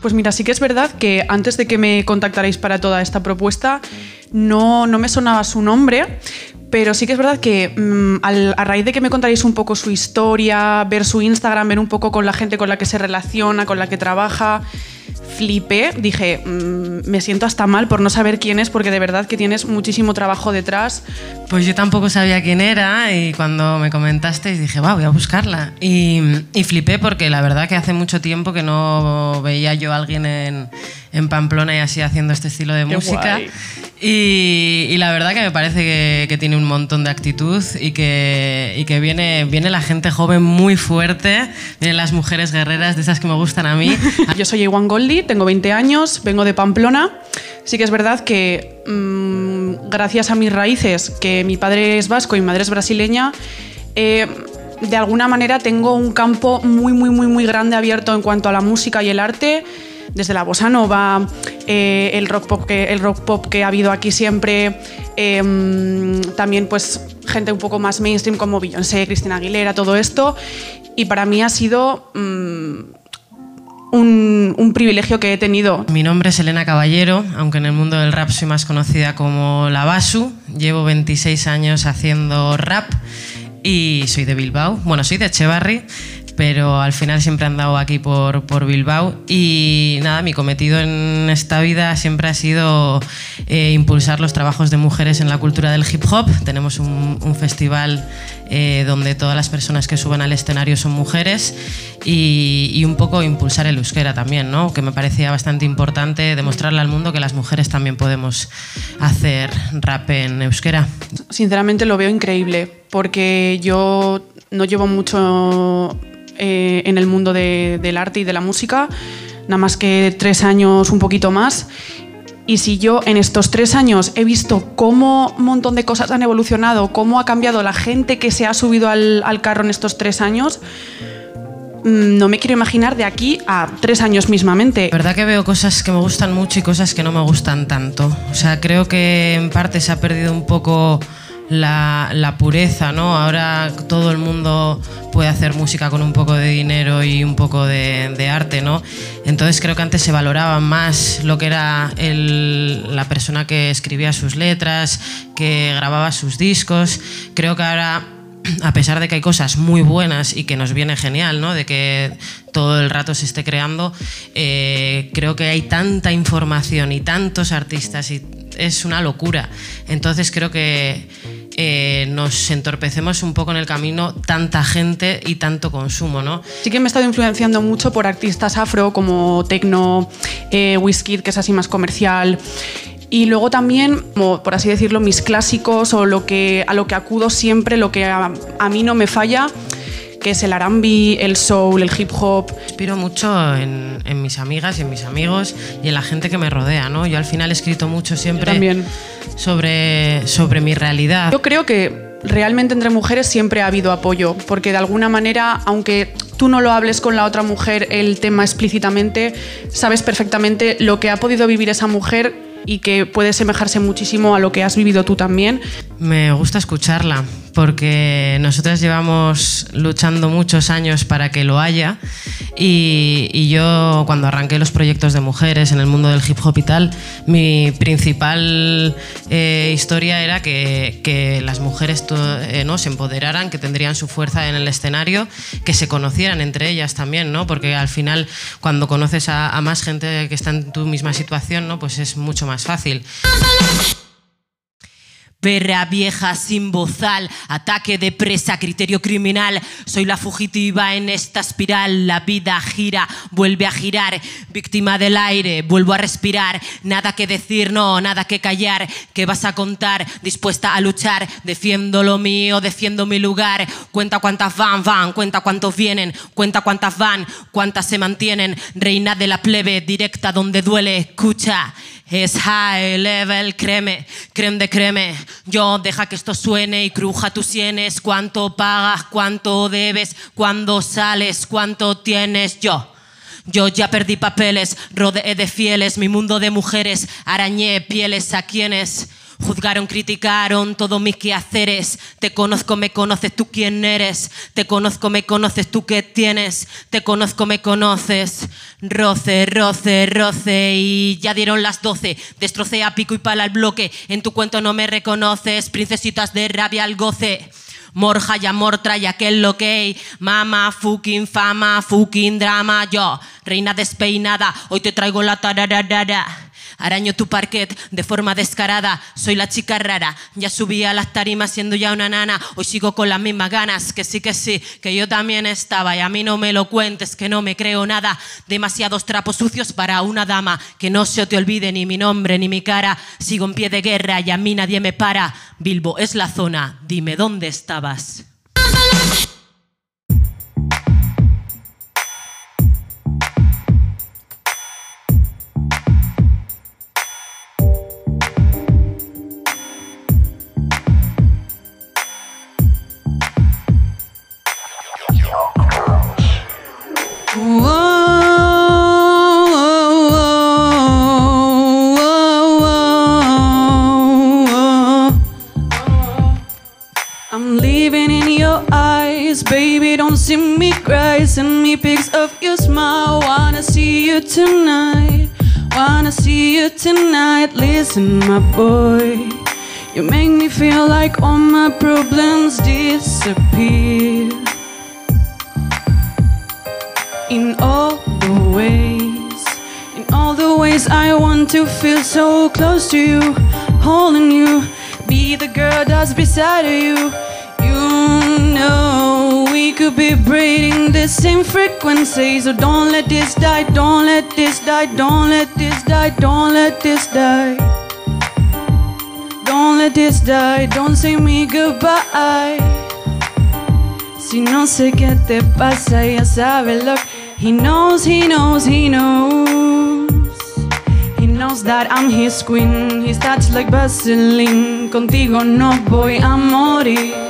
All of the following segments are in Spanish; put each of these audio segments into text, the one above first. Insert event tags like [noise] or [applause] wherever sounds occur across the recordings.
Pues mira, sí que es verdad que antes de que me contactarais para toda esta propuesta, no, no me sonaba su nombre, pero sí que es verdad que mm, a raíz de que me contaréis un poco su historia, ver su Instagram, ver un poco con la gente con la que se relaciona, con la que trabaja, flipé. Dije, mm, me siento hasta mal por no saber quién es, porque de verdad que tienes muchísimo trabajo detrás. Pues yo tampoco sabía quién era y cuando me comentaste dije, va, voy a buscarla. Y, y flipé porque la verdad que hace mucho tiempo que no veía yo a alguien en, en Pamplona y así haciendo este estilo de Qué música. Y, y la verdad que me parece que, que tiene un montón de actitud y que, y que viene, viene la gente joven muy fuerte, vienen las mujeres guerreras de esas que me gustan a mí. [laughs] Yo soy Iwan Goldie, tengo 20 años, vengo de Pamplona. Sí que es verdad que mm, gracias a mis raíces, que mi padre es vasco y mi madre es brasileña, eh, de alguna manera tengo un campo muy, muy, muy, muy grande abierto en cuanto a la música y el arte. Desde la bossa nova, eh, el, rock pop que, ha habido aquí siempre, eh, también pues gente un poco más mainstream como Beyoncé, Cristina Aguilera, todo esto. Y para mí ha sido mm, un, un privilegio que he tenido. Mi nombre es Elena Caballero, aunque en el mundo del rap soy más conocida como La Basu. Llevo 26 años haciendo rap y soy de Bilbao. Bueno, soy de Echevarri, pero al final siempre he andado aquí por, por Bilbao. Y nada, mi cometido en esta vida siempre ha sido eh, impulsar los trabajos de mujeres en la cultura del hip hop. Tenemos un, un festival eh, donde todas las personas que suben al escenario son mujeres y, y un poco impulsar el euskera también, ¿no? que me parecía bastante importante demostrarle al mundo que las mujeres también podemos hacer rap en euskera. Sinceramente lo veo increíble, porque yo no llevo mucho eh, en el mundo de- del arte y de la música, nada más que tres años, un poquito más. Y si yo en estos tres años he visto cómo un montón de cosas han evolucionado, cómo ha cambiado la gente que se ha subido al, al carro en estos tres años, mm, no me quiero imaginar de aquí a tres años mismamente. La verdad que veo cosas que me gustan mucho y cosas que no me gustan tanto. O sea, creo que en parte se ha perdido un poco la, pureza, ¿no? Ahora todo el mundo puede hacer música con un poco de dinero y un poco de, arte, ¿no? Entonces creo que antes se valoraba más lo que era la persona que escribía sus letras, que grababa sus discos. Creo que ahora a pesar de que hay cosas muy buenas y que nos viene genial, ¿no? De que todo el rato se esté creando, eh, creo que hay tanta información y tantos artistas y es una locura. Entonces creo que eh, nos entorpecemos un poco en el camino tanta gente y tanto consumo, ¿no? Sí que me he estado influenciando mucho por artistas afro como Tecno, eh, que es así más comercial. Y luego también, por así decirlo, mis clásicos o lo que, a lo que acudo siempre, lo que a mí no me falla, que es el R&B, el soul, el hip hop. Inspiro mucho en, en mis amigas y en mis amigos y en la gente que me rodea, ¿no? Yo al final he escrito mucho siempre también. Sobre, sobre mi realidad. Yo creo que realmente entre mujeres siempre ha habido apoyo, porque de alguna manera, aunque tú no lo hables con la otra mujer el tema explícitamente, sabes perfectamente lo que ha podido vivir esa mujer y que puede semejarse muchísimo a lo que has vivido tú también. Me gusta escucharla porque nosotras llevamos luchando muchos años para que lo haya y, y yo cuando arranqué los proyectos de mujeres en el mundo del hip hop y tal, mi principal eh, historia era que, que las mujeres eh, ¿no? se empoderaran, que tendrían su fuerza en el escenario, que se conocieran entre ellas también, ¿no? porque al final cuando conoces a, a más gente que está en tu misma situación, ¿no? pues es mucho más fácil. Perra vieja sin bozal, ataque de presa, criterio criminal. Soy la fugitiva en esta espiral. La vida gira, vuelve a girar. Víctima del aire, vuelvo a respirar. Nada que decir, no, nada que callar. ¿Qué vas a contar? Dispuesta a luchar. Defiendo lo mío, defiendo mi lugar. Cuenta cuántas van, van. Cuenta cuántos vienen. Cuenta cuántas van, cuántas se mantienen. Reina de la plebe, directa donde duele. Escucha. Es high level, créeme, creme de creme. Yo deja que esto suene y cruja tus sienes. ¿Cuánto pagas? ¿Cuánto debes? ¿Cuándo sales? ¿Cuánto tienes? Yo. Yo ya perdí papeles, rodeé de fieles, mi mundo de mujeres, arañé pieles a quienes Juzgaron, criticaron todos mis quehaceres. Te conozco, me conoces, tú quién eres. Te conozco, me conoces, tú qué tienes. Te conozco, me conoces. Roce, roce, roce. Y ya dieron las doce. Destrocé a pico y pala el bloque. En tu cuento no me reconoces. Princesitas de rabia al goce. Morja y amor trae aquel lo que Mama, fucking fama, fucking drama. Yo, reina despeinada, hoy te traigo la tararara. Araño tu parquet de forma descarada. Soy la chica rara. Ya subí a las tarimas siendo ya una nana. Hoy sigo con las mismas ganas. Que sí, que sí, que yo también estaba. Y a mí no me lo cuentes, que no me creo nada. Demasiados trapos sucios para una dama. Que no se te olvide ni mi nombre ni mi cara. Sigo en pie de guerra y a mí nadie me para. Bilbo es la zona. Dime dónde estabas. You tonight. Wanna see you tonight. Listen, my boy. You make me feel like all my problems disappear. In all the ways, in all the ways I want to feel so close to you, holding you, be the girl that's beside you. You know could be breathing the same frequency. So don't let this die, don't let this die, don't let this die, don't let this die. Don't let this die, don't say me goodbye. Si no sé qué te pasa, ya sabes lo He knows, he knows, he knows. He knows that I'm his queen. He's touched like Vaseline. Contigo no voy a morir.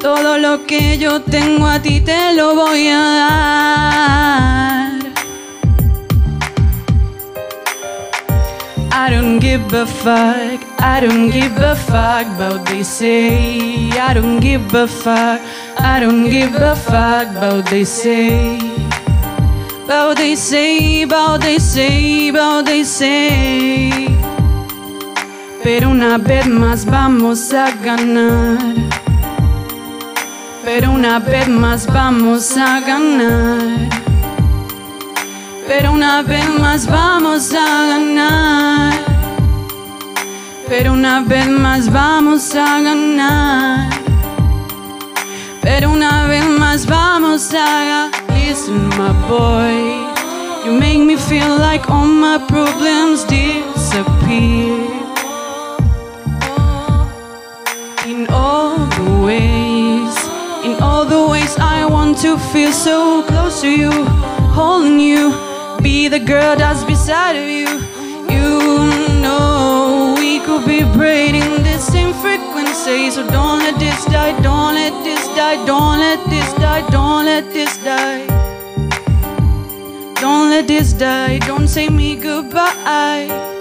Todo lo que yo tengo a ti te lo voy a dar. I don't give a fuck, I don't give a fuck about they say. I don't give a fuck, I don't give a fuck about they say. About they say, about they say, about they say. Pero una vez más vamos a ganar pero una vez más vamos a ganar. Pero una vez más vamos a ganar. Pero una vez más vamos a ganar. Pero una vez más vamos a ganar. Listen, my boy, you make me feel like all my problems disappear. To feel so close to you, holding you, be the girl that's beside of you. You know we could be breathing the same frequency, so don't let this die, don't let this die, don't let this die, don't let this die. Don't let this die, don't say me goodbye.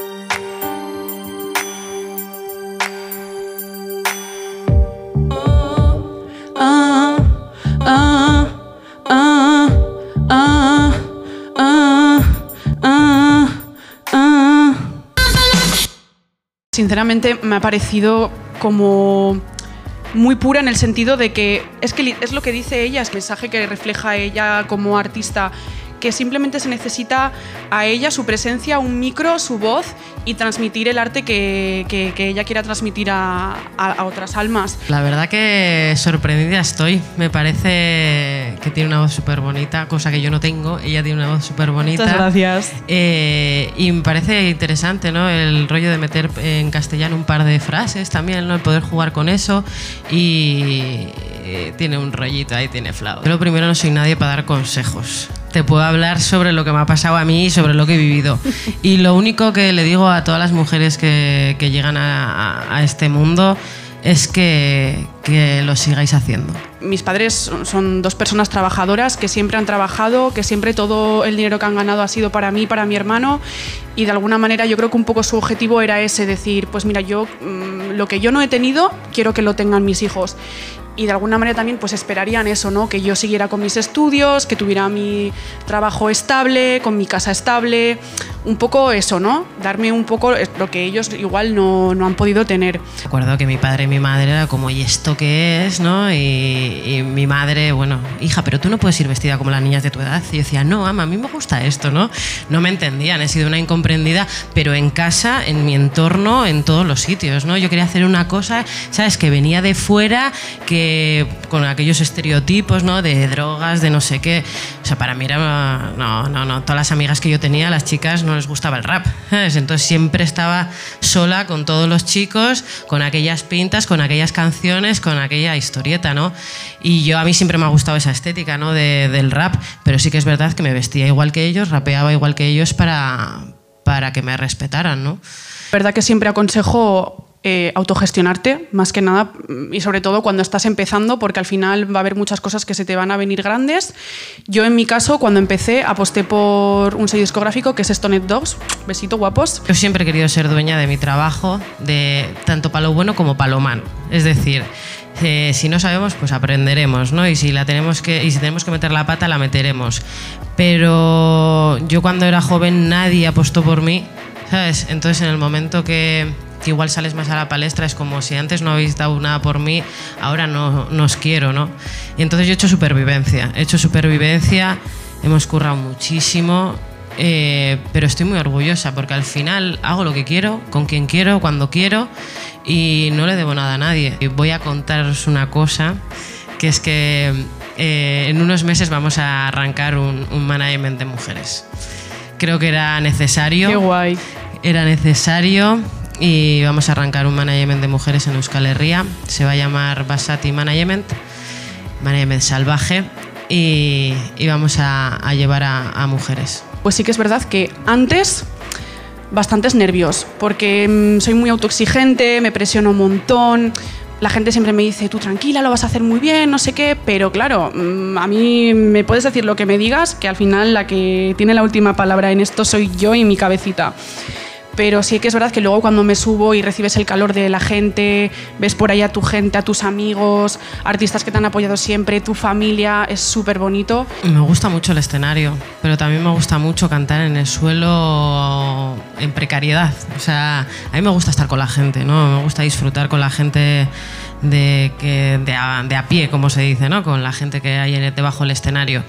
Sinceramente me ha parecido como muy pura en el sentido de que es que es lo que dice ella, es mensaje que refleja ella como artista que simplemente se necesita a ella, su presencia, un micro, su voz y transmitir el arte que, ella quiera transmitir a, otras almas. La verdad que sorprendida estoy. Me parece que tiene una voz súper bonita, cosa que yo no tengo. Ella tiene una voz súper bonita. Muchas gracias. Eh, y me parece interesante ¿no? el rollo de meter en castellano un par de frases también, ¿no? el poder jugar con eso. Y eh, tiene un rollito ahí, tiene flow. Pero primero no soy nadie para dar consejos. Te puedo hablar sobre lo que me ha pasado a mí y sobre lo que he vivido. Y lo único que le digo a todas las mujeres que, llegan a, este mundo es que, que lo sigáis haciendo. Mis padres son dos personas trabajadoras que siempre han trabajado, que siempre todo el dinero que han ganado ha sido para mí, para mi hermano y de alguna manera yo creo que un poco su objetivo era ese, decir, pues mira, yo mm, lo que yo no he tenido, quiero que lo tengan mis hijos y de alguna manera también pues esperarían eso, ¿no? Que yo siguiera con mis estudios, que tuviera mi trabajo estable, con mi casa estable, un poco eso, ¿no? Darme un poco lo que ellos igual no, no han podido tener. Recuerdo que mi padre y mi madre era como, ¿y esto qué es? ¿no? Y, mi madre, bueno, hija, pero tú no puedes ir vestida como las niñas de tu edad. Y yo decía, no, mamá, a mí me gusta esto, ¿no? No me entendían, he sido una incomprendida, pero en casa, en mi entorno, en todos los sitios, ¿no? Yo quería hacer una cosa, ¿sabes? Que venía de fuera, que con aquellos estereotipos, ¿no? De drogas, de no sé qué. O sea, para mí era... No, no, no. Todas las amigas que yo tenía, las chicas, no les gustaba el rap. Entonces siempre estaba sola con todos los chicos, con aquellas pintas, con aquellas canciones, con aquella historieta, ¿no? Y yo a mí siempre me ha gustado esa estética, ¿no? del rap, pero sí que es verdad que me vestía igual que ellos, rapeaba igual que ellos para, para que me respetaran, ¿no? verdad que siempre aconsejo eh, autogestionarte, más que nada, y sobre todo cuando estás empezando, porque al final va a haber muchas cosas que se te van a venir grandes. Yo en mi caso, cuando empecé, aposté por un sello discográfico que es Stonet Dogs. Besito, guapos. Yo siempre he querido ser dueña de mi trabajo, de tanto palo bueno como palo malo. Es decir, eh, si no sabemos, pues aprenderemos, ¿no? Y si, la tenemos que, y si tenemos que meter la pata, la meteremos. Pero yo cuando era joven nadie apostó por mí, ¿sabes? Entonces en el momento que que igual sales más a la palestra, es como si antes no habéis dado nada por mí, ahora no, no os quiero, ¿no? Y entonces yo he hecho supervivencia, he hecho supervivencia, hemos currado muchísimo, eh, pero estoy muy orgullosa porque al final hago lo que quiero, con quien quiero, cuando quiero y no le debo nada a nadie. Y voy a contaros una cosa, que es que eh, en unos meses vamos a arrancar un, un management de mujeres. Creo que era necesario. Qué guay. Era necesario y vamos a arrancar un management de mujeres en Euskal Herria. Se va a llamar Basati Management, Management Salvaje, y, vamos a, llevar a, mujeres. Pues sí que es verdad que antes bastantes nervios, porque mm, soy muy autoexigente, me presiono un montón. La gente siempre me dice, tú tranquila, lo vas a hacer muy bien, no sé qué, pero claro, mm, a mí me puedes decir lo que me digas, que al final la que tiene la última palabra en esto soy yo y mi cabecita pero sí que es verdad que luego cuando me subo y recibes el calor de la gente, ves por ahí a tu gente, a tus amigos, artistas que te han apoyado siempre, tu familia, es súper bonito. Me gusta mucho el escenario, pero también me gusta mucho cantar en el suelo en precariedad. O sea, a mí me gusta estar con la gente, ¿no? Me gusta disfrutar con la gente de, que, de, a, de a pie, como se dice, ¿no? Con la gente que hay debajo del escenario.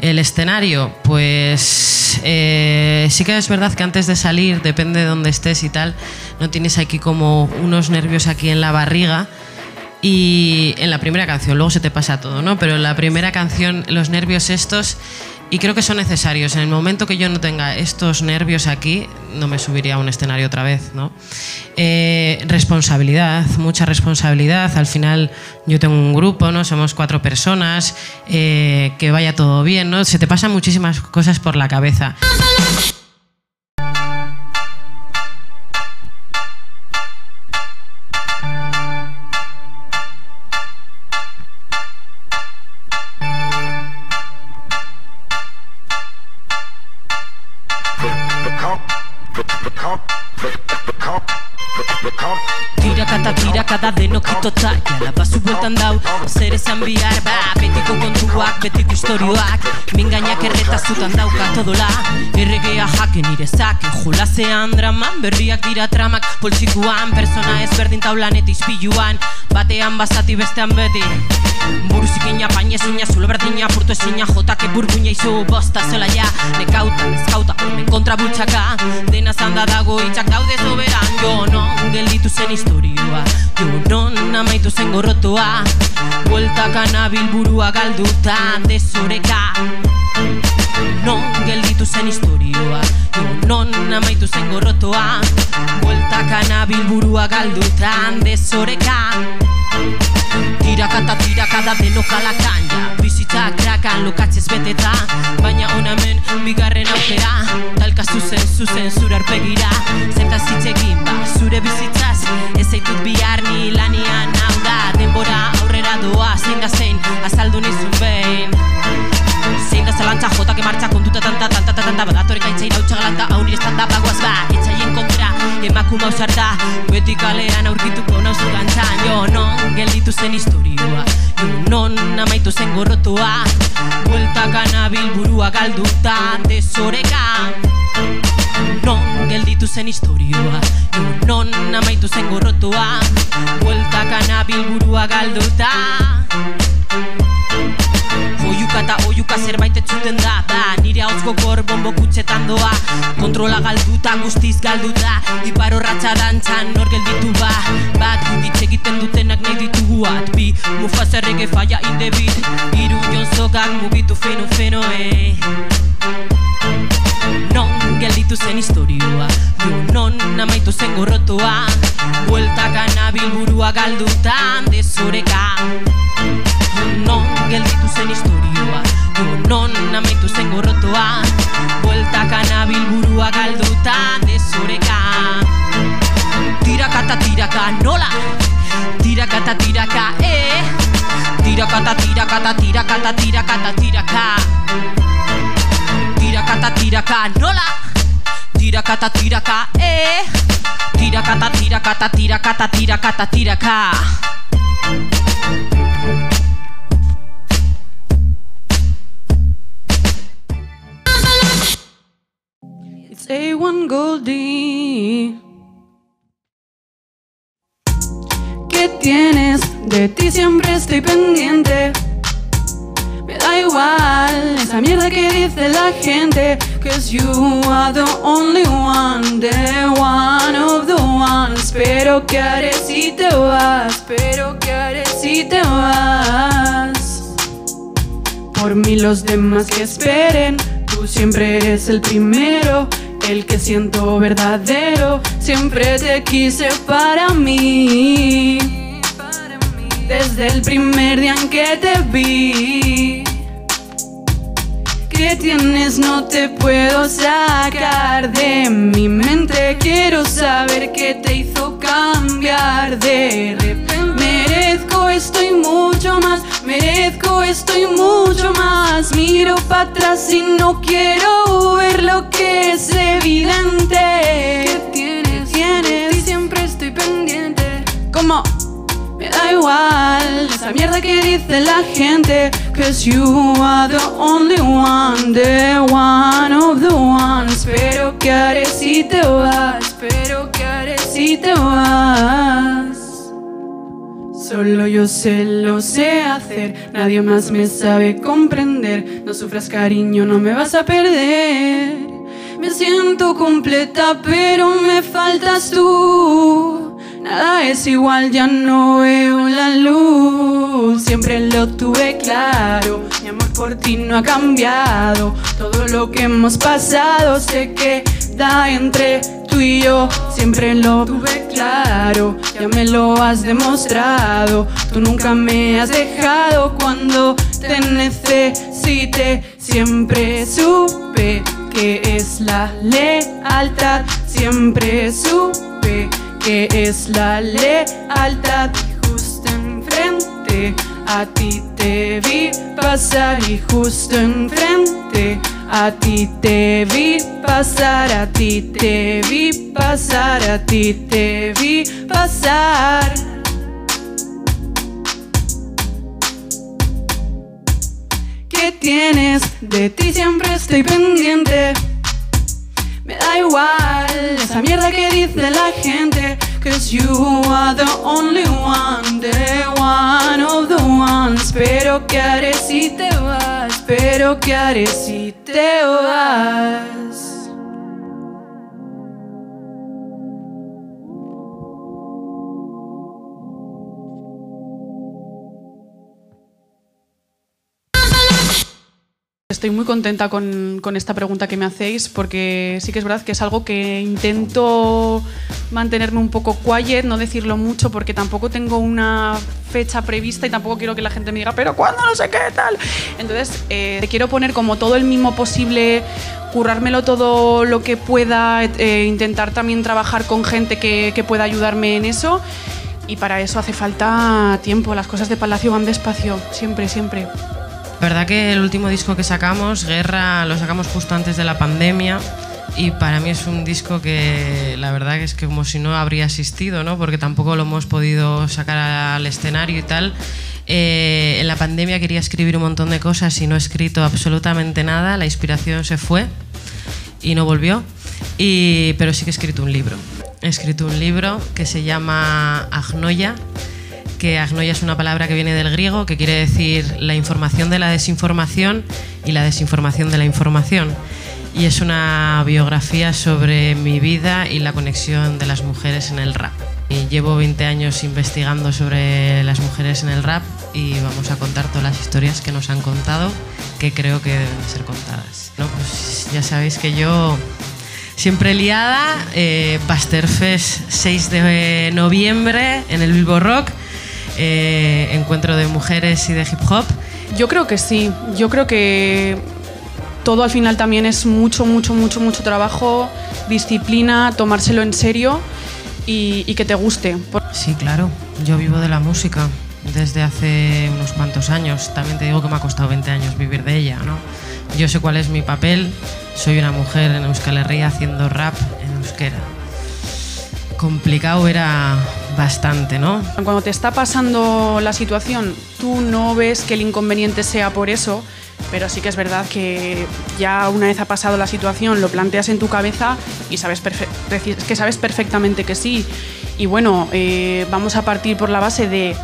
El escenario, pues eh, sí que es verdad que antes de salir, depende de dónde estés y tal, no tienes aquí como unos nervios aquí en la barriga. Y en la primera canción, luego se te pasa todo, ¿no? Pero en la primera canción, los nervios estos y creo que son necesarios. En el momento que yo no tenga estos nervios aquí, no me subiría a un escenario otra vez. ¿no? Eh, responsabilidad, mucha responsabilidad. Al final yo tengo un grupo, ¿no? somos cuatro personas, eh, que vaya todo bien. ¿no? Se te pasan muchísimas cosas por la cabeza. Da denok itotza Jala bazu bueltan dau. Zer esan bihar ba Betiko kontuak, betiko istorioak. Min gainak erretazutan dauka todola. Erregea jaken irezak Jolazean draman Berriak dira tramak. Poltsikuan Persona ezberdin taulan eta izpiluan Batean bazati bestean beti. Buruzik ina, painezina, zulo berdina, purtu ezina, jotake burbuina izu bosta zola ja. Nekauta, neskauta, hemen kontra bultxaka Dena zanda dago itxak daude zoberan Jo non gelditu zen historioa Non amaitu zen gorrotoa Bueltaka nabil galduta desoreka. Non gelditu zen historioa Jo non amaitu zen gorrotoa Bueltaka nabil burua galduta desoreka Tirakata tirakada denok jalakan ja. Bizitza krakan lokatzez beteta Baina onamen bigarren aukera. Talka zuzen zuzen zurar begira Zertaz egin ba zure bizitzaz. Ez zaitut bihar ni lanian hau da Denbora aurrera doa zein da zein Azaldu nizun behin ratatata Badatorek gaitzein hau txagalanta Hau nire estanda bagoaz ba Etxaien kontra Emakuma usarta Beti kalean aurkituko nauzu gantzan Jo non gelditu zen historioa Jo non amaitu zen gorrotua Bueltaka nabil burua galduta Desoreka. Non gelditu zen historioa Jo non amaitu zen gorrotua Bueltaka nabil burua galduta Oiuka eta oiuka zerbait etzuten da Da, nire hauts gogor bombo kutsetan doa. Kontrola galduta, guztiz galduta. Ipar horratxa dantzan nor gelditu ba. Bat, hitz egiten dutenak nahi ditugu at Bi, mufa zerrege falla in the beat Iru jonzokak mugitu feno feno eh. Non gelditu zen historioa Jo non amaitu zen gorrotoa. Bueltaka nabil burua galdutan desoreka. Non gelditu zen historioa non amaitu zen gorrotoa Bueltaka nabil burua galdutan desoreka Tiraka eta tiraka nola Tiraka eta tiraka eh Tiraka eta tiraka eta tiraka eta tiraka eta tiraka Tiraka eta tiraka nola Tiraka eta tiraka eh Tiraka eta tiraka eta tiraka eta tiraka eta tiraka A1 Goldie. ¿Qué tienes? De ti siempre estoy pendiente. Me da igual esa mierda que dice la gente. Cause you are the only one, the one of the ones. Pero ¿qué haré si te vas? Pero ¿qué haré si te vas? Por mí los demás que esperen, tú siempre eres el primero, el que siento verdadero, siempre te quise para mí. Desde el primer día en que te vi. ¿Qué tienes? No te puedo sacar de mi mente. Quiero saber qué te hizo cambiar de repente. Merezco esto y mucho más. Merezco esto y mucho para atrás y no quiero ver lo que es evidente. ¿Qué tienes? tienes? Y siempre estoy pendiente. ¿Cómo? Me da igual esa mierda que dice la gente. Cause you are the only one, the one of the ones. Pero ¿qué haré si te vas? Pero ¿qué haré si te vas? Solo yo sé, lo sé hacer, nadie más me sabe comprender. No sufras cariño, no me vas a perder. Me siento completa, pero me faltas tú. Nada es igual, ya no veo la luz. Siempre lo tuve claro, mi amor por ti no ha cambiado. Todo lo que hemos pasado se queda entre tú y yo. Siempre lo tuve claro, ya me lo has demostrado. Tú nunca me has dejado cuando te necesité. Siempre supe que es la lealtad. Siempre supe que es la lealtad. Y justo enfrente a ti te vi pasar y justo enfrente a ti te vi pasar, a ti te vi pasar, a ti te vi pasar. ¿Qué tienes? De ti siempre estoy pendiente. Me da igual esa mierda que dice la gente. Cause you are the only one, the one of the ones. Pero ¿qué haré si te vas? Pero ¿qué haré si te vas? Estoy muy contenta con, con, esta pregunta que me hacéis porque sí que es verdad que es algo que intento mantenerme un poco quiet, no decirlo mucho porque tampoco tengo una fecha prevista y tampoco quiero que la gente me diga, pero ¿cuándo? No sé qué tal. Entonces, eh, te quiero poner como todo el mismo posible, currármelo todo lo que pueda, eh, intentar también trabajar con gente que, que pueda ayudarme en eso. Y para eso hace falta tiempo, las cosas de Palacio van despacio, siempre, siempre. Verdad que el último disco que sacamos, Guerra, lo sacamos justo antes de la pandemia y para mí es un disco que la verdad es que como si no habría existido, ¿no? porque tampoco lo hemos podido sacar al escenario y tal. Eh, en la pandemia quería escribir un montón de cosas y no he escrito absolutamente nada, la inspiración se fue y no volvió, y, pero sí que he escrito un libro. He escrito un libro que se llama Agnoia, que agnoia es una palabra que viene del griego, que quiere decir la información de la desinformación y la desinformación de la información. Y es una biografía sobre mi vida y la conexión de las mujeres en el rap. Y llevo 20 años investigando sobre las mujeres en el rap y vamos a contar todas las historias que nos han contado, que creo que deben ser contadas. ¿no? Pues ya sabéis que yo siempre liada, eh, Fest 6 de noviembre en el Bilbo Rock eh, encuentro de mujeres y de hip hop? Yo creo que sí, yo creo que todo al final también es mucho, mucho, mucho, mucho trabajo, disciplina, tomárselo en serio y, que te guste. Sí, claro, yo vivo de la música desde hace unos cuantos años. También te digo que me ha costado 20 años vivir de ella, ¿no? Yo sé cuál es mi papel, soy una mujer en Euskal Herria haciendo rap en euskera. Complicado era bastante, ¿no? Cuando te está pasando la situación, tú no ves que el inconveniente sea por eso, pero sí que es verdad que ya una vez ha pasado la situación, lo planteas en tu cabeza y sabes que sabes perfectamente que sí. Y bueno, eh, vamos a partir por la base de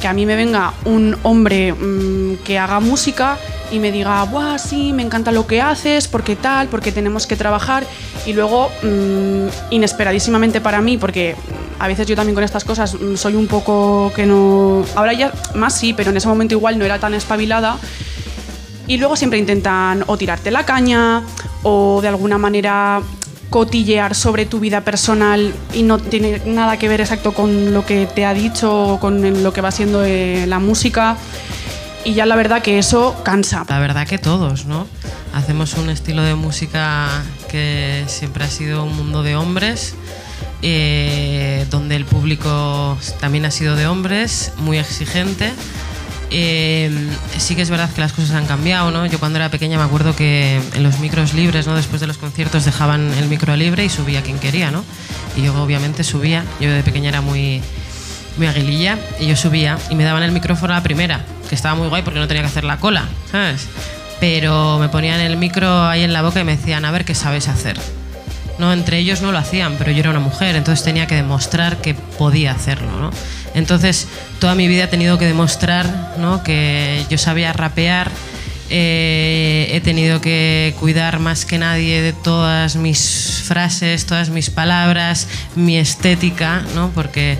que a mí me venga un hombre mm, que haga música y me diga, Buah, sí, me encanta lo que haces, porque tal, porque tenemos que trabajar. Y luego, mm, inesperadísimamente para mí, porque a veces yo también con estas cosas mm, soy un poco que no. Ahora ya más sí, pero en ese momento igual no era tan espabilada. Y luego siempre intentan o tirarte la caña o de alguna manera cotillear sobre tu vida personal y no tiene nada que ver exacto con lo que te ha dicho o con lo que va siendo eh, la música. Y ya la verdad que eso cansa. La verdad que todos, ¿no? Hacemos un estilo de música que siempre ha sido un mundo de hombres eh, donde el público también ha sido de hombres, muy exigente. Eh, sí que es verdad que las cosas han cambiado, ¿no? Yo cuando era pequeña me acuerdo que en los micros libres, ¿no? Después de los conciertos dejaban el micro libre y subía quien quería, ¿no? Y yo obviamente subía, yo de pequeña era muy, muy aguililla, y yo subía y me daban el micrófono a la primera, que estaba muy guay porque no tenía que hacer la cola, ¿sabes? Pero me ponían el micro ahí en la boca y me decían, a ver qué sabes hacer. ¿no? Entre ellos no lo hacían, pero yo era una mujer, entonces tenía que demostrar que podía hacerlo, ¿no? Entonces, toda mi vida he tenido que demostrar ¿no? que yo sabía rapear, eh, he tenido que cuidar más que nadie de todas mis frases, todas mis palabras, mi estética, ¿no? porque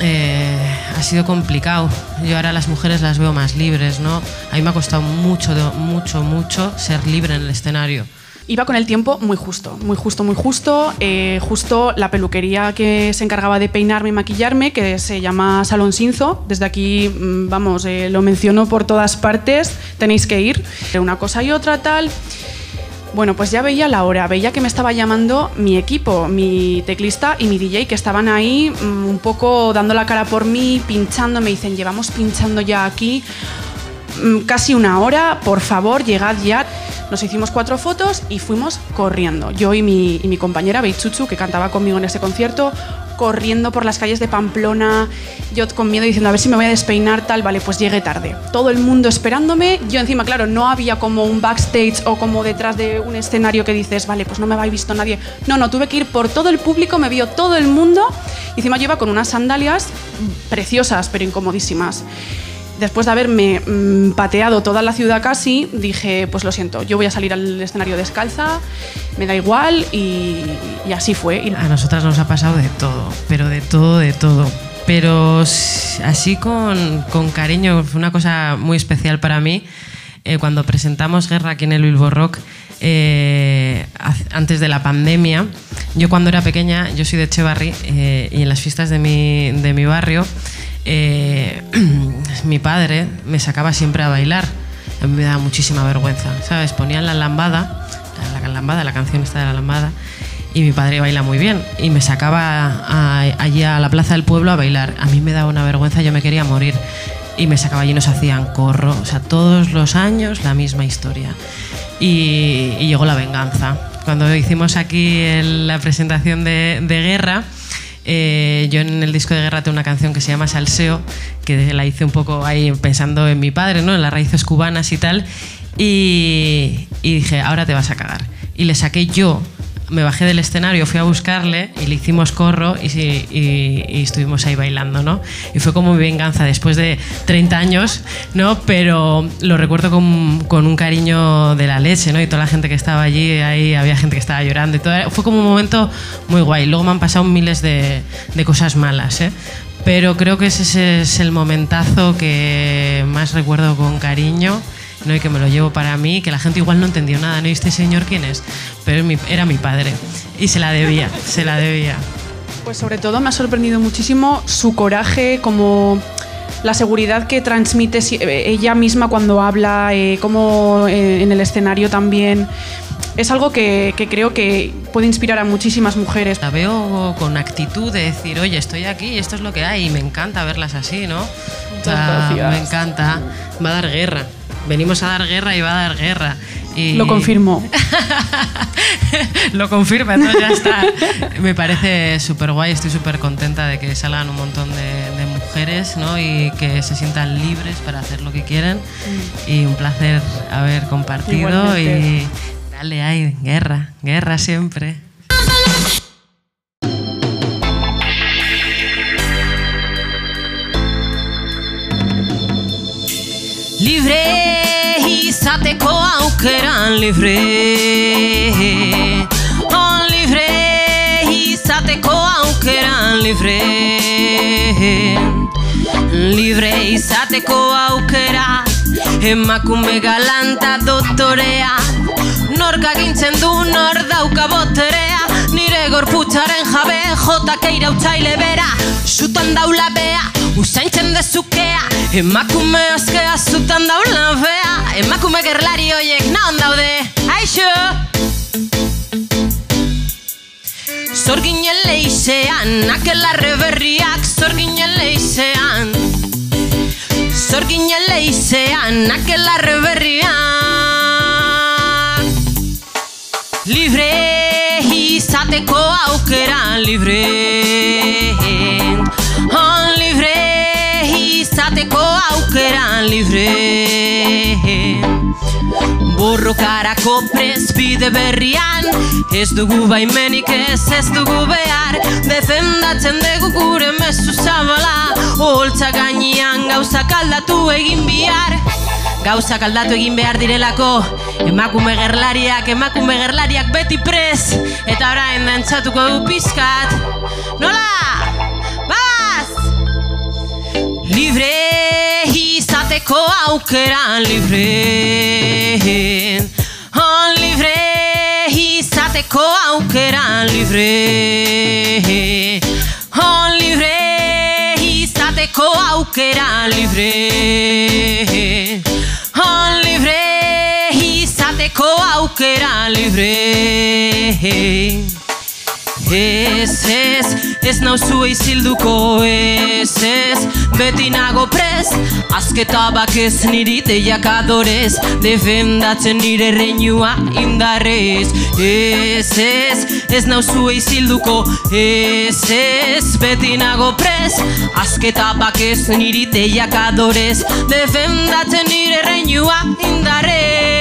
eh, ha sido complicado. Yo ahora las mujeres las veo más libres, ¿no? A mí me ha costado mucho, mucho, mucho ser libre en el escenario. Iba con el tiempo muy justo, muy justo, muy justo. Eh, justo la peluquería que se encargaba de peinarme y maquillarme, que se llama Salón Sinzo. Desde aquí, mm, vamos, eh, lo menciono por todas partes, tenéis que ir. Una cosa y otra, tal. Bueno, pues ya veía la hora, veía que me estaba llamando mi equipo, mi teclista y mi DJ, que estaban ahí mm, un poco dando la cara por mí, pinchando. Me dicen, llevamos pinchando ya aquí mm, casi una hora, por favor, llegad ya. Nos hicimos cuatro fotos y fuimos corriendo. Yo y mi, y mi compañera Beichuchu, que cantaba conmigo en ese concierto, corriendo por las calles de Pamplona, yo con miedo diciendo a ver si me voy a despeinar, tal, vale, pues llegué tarde. Todo el mundo esperándome, yo encima, claro, no había como un backstage o como detrás de un escenario que dices, vale, pues no me habéis visto nadie. No, no, tuve que ir por todo el público, me vio todo el mundo, y encima yo iba con unas sandalias preciosas, pero incomodísimas después de haberme mm, pateado toda la ciudad casi, dije, pues lo siento, yo voy a salir al escenario descalza, me da igual y, así fue. A nosotras nos ha pasado de todo, pero de todo, de todo. Pero así con, con cariño, fue una cosa muy especial para mí. Eh, cuando presentamos Guerra aquí en el Bilbo Rock, eh, antes de la pandemia, yo cuando era pequeña, yo soy de Echevarri, eh, y en las fiestas de mi, de mi barrio, eh, [clears throat] mi padre me sacaba siempre a bailar. A mí me daba muchísima vergüenza, ¿sabes? Ponían la lambada, la, lambada, la canción está de la lambada, y mi padre baila muy bien, y me sacaba allí a la plaza del pueblo a bailar. A mí me daba una vergüenza, yo me quería morir. y me sacaba allí y nos hacían corro. O sea, todos los años la misma historia. Y, y llegó la venganza. Cuando hicimos aquí el- la presentación de, de Guerra, eh, yo en el disco de Guerra tengo una canción que se llama Salseo, que la hice un poco ahí pensando en mi padre, ¿no? en las raíces cubanas y tal. Y, y dije, ahora te vas a cagar. Y le saqué yo me bajé del escenario, fui a buscarle y le hicimos corro y, y- y estuvimos ahí bailando, ¿no? Y fue como mi venganza después de 30 años, ¿no? Pero lo recuerdo con, con un cariño de la leche, ¿no? Y toda la gente que estaba allí, ahí había gente que estaba llorando y todo. Fue como un momento muy guay. Luego me han pasado miles de, de cosas malas, ¿eh? Pero creo que ese es el momentazo que más recuerdo con cariño. ¿No? y que me lo llevo para mí, que la gente igual no entendió nada, ¿no? ¿Y este señor quién es? Pero era mi padre y se la debía, [laughs] se la debía. Pues sobre todo me ha sorprendido muchísimo su coraje, como la seguridad que transmite eh, ella misma cuando habla, eh, como eh, en el escenario también. Es algo que, que creo que puede inspirar a muchísimas mujeres. La veo con actitud de decir, oye, estoy aquí y esto es lo que hay y me encanta verlas así, ¿no? O sea, gracias. me encanta. Va a dar guerra. Venimos a dar guerra y va a dar guerra. Y- Lo confirmo. [laughs] Lo confirma, entonces ya está. Me parece súper guay, estoy súper contenta de que salgan un montón de, de mujeres ¿no? y que se sientan libres para hacer lo que quieren. Y un placer haber compartido Igualmente. y dale ahí, guerra, guerra siempre. Aukeran libre Oh, libre izateko aukeran libre Libre izateko aukera Emakume galanta doktorea Nork agintzen du nor dauka boterea. Nire gorputzaren jabe jotak irautzaile bera. Zutan daula bea, usaintzen dezukea Emakume askea zutan daula bea. Emakume gerlari hoiek naon daude. Aixo! Zorginen leizean, akelarre berriak zorginen leizean Zorginen leizean, akelarre berriak Libre izateko aukera libre izateko aukera libre. Borrokarako presbide berrian Ez dugu baimenik ez ez dugu behar. Defendatzen dugu gure mezu zabala Holtza gainean gauzak aldatu egin bihar. Gauzak aldatu egin behar direlako Emakume gerlariak, emakume gerlariak beti prez. Eta orain dantzatuko du pizkat. Nola? Libre izateko aukera libre Oh, libre izateko aukera libre Oh, libre izateko aukera libre Oh, libre izateko aukera libre Ez, ez, ez nauzu izilduko Ez, ez, beti nago prez Azketa bakez niri deiak adorez. Defendatzen nire reinua indarrez. Ez, ez, ez nauzu izilduko Ez, ez, beti nago prez Azketa bakez niri deiak adorez. Defendatzen nire reinua indarrez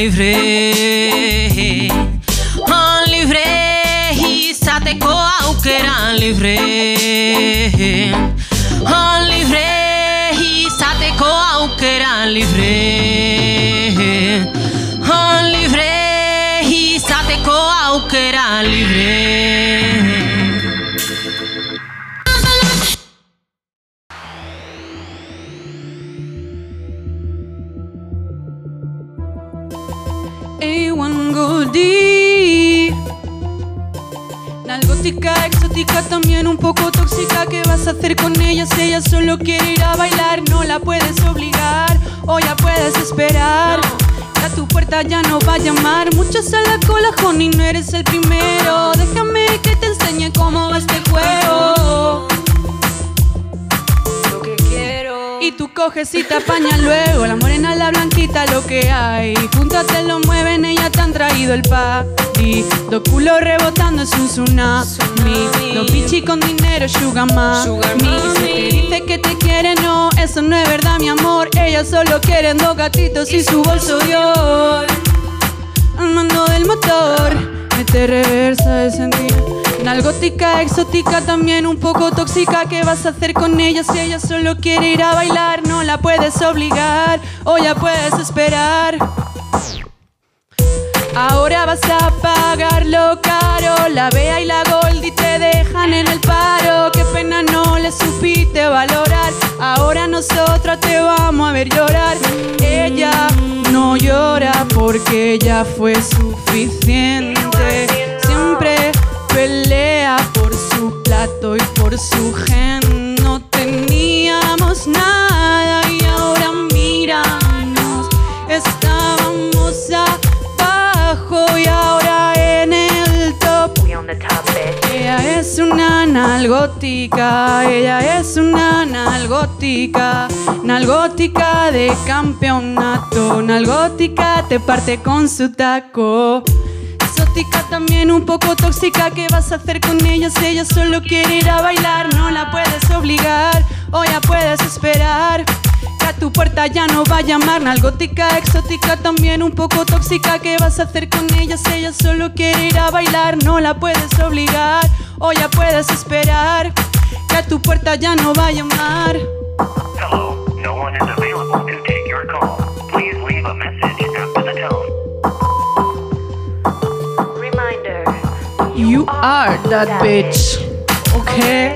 aukeran libre Oh, libre izateko aukeran libre Oh, libre izateko aukeran libre Oh, libre izateko aukeran libre Ewango di hacer con ella si ella solo quiere ir a bailar? No la puedes obligar o ya puedes esperar. A tu puerta ya no va a llamar. Muchos a la cola, honey, no eres el primero. Déjame que te enseñe cómo va este juego. Y tú coges y te apañas luego La morena, la blanquita, lo que hay. Juntas te lo mueven, ella te han traído el party Dos culos rebotando es un tsunami. Dos bichis con dinero, sugar mami Si te dice que te quiere, no Eso no es verdad, mi amor. Ella solo quiere dos gatitos y su bolso Dior al mando del motor. Mete reversa de sentir. Nalgótica, exótica, también un poco tóxica. ¿Qué vas a hacer con ella si ella solo quiere ir a bailar? No la puedes obligar o ya puedes esperar. Ahora vas a pagarlo caro. La Bea y la Goldie te dejan en el paro. Qué pena no le supiste valorar. Ahora nosotros te vamos a ver llorar. Ella no llora porque ya fue suficiente. Siempre pelea por su plato y por su gen. No teníamos nada y ahora míranos. Estábamos abajo y ahora en el top. Ella es una nalgótica, ella es una nalgótica, nalgótica de campeonato, nalgótica te parte con su taco. Exótica también un poco tóxica, ¿qué vas a hacer con ella si ella solo quiere ir a bailar? No la puedes obligar o ya puedes esperar. Que a tu puerta ya no va a llamar Nalgótica, exótica, también un poco tóxica ¿Qué vas a hacer con ella si ella solo quiere ir a bailar? No la puedes obligar o ya puedes esperar Que a tu puerta ya no va a llamar Hello, no one is available to take your call. Please leave a message You are that bitch. Okay?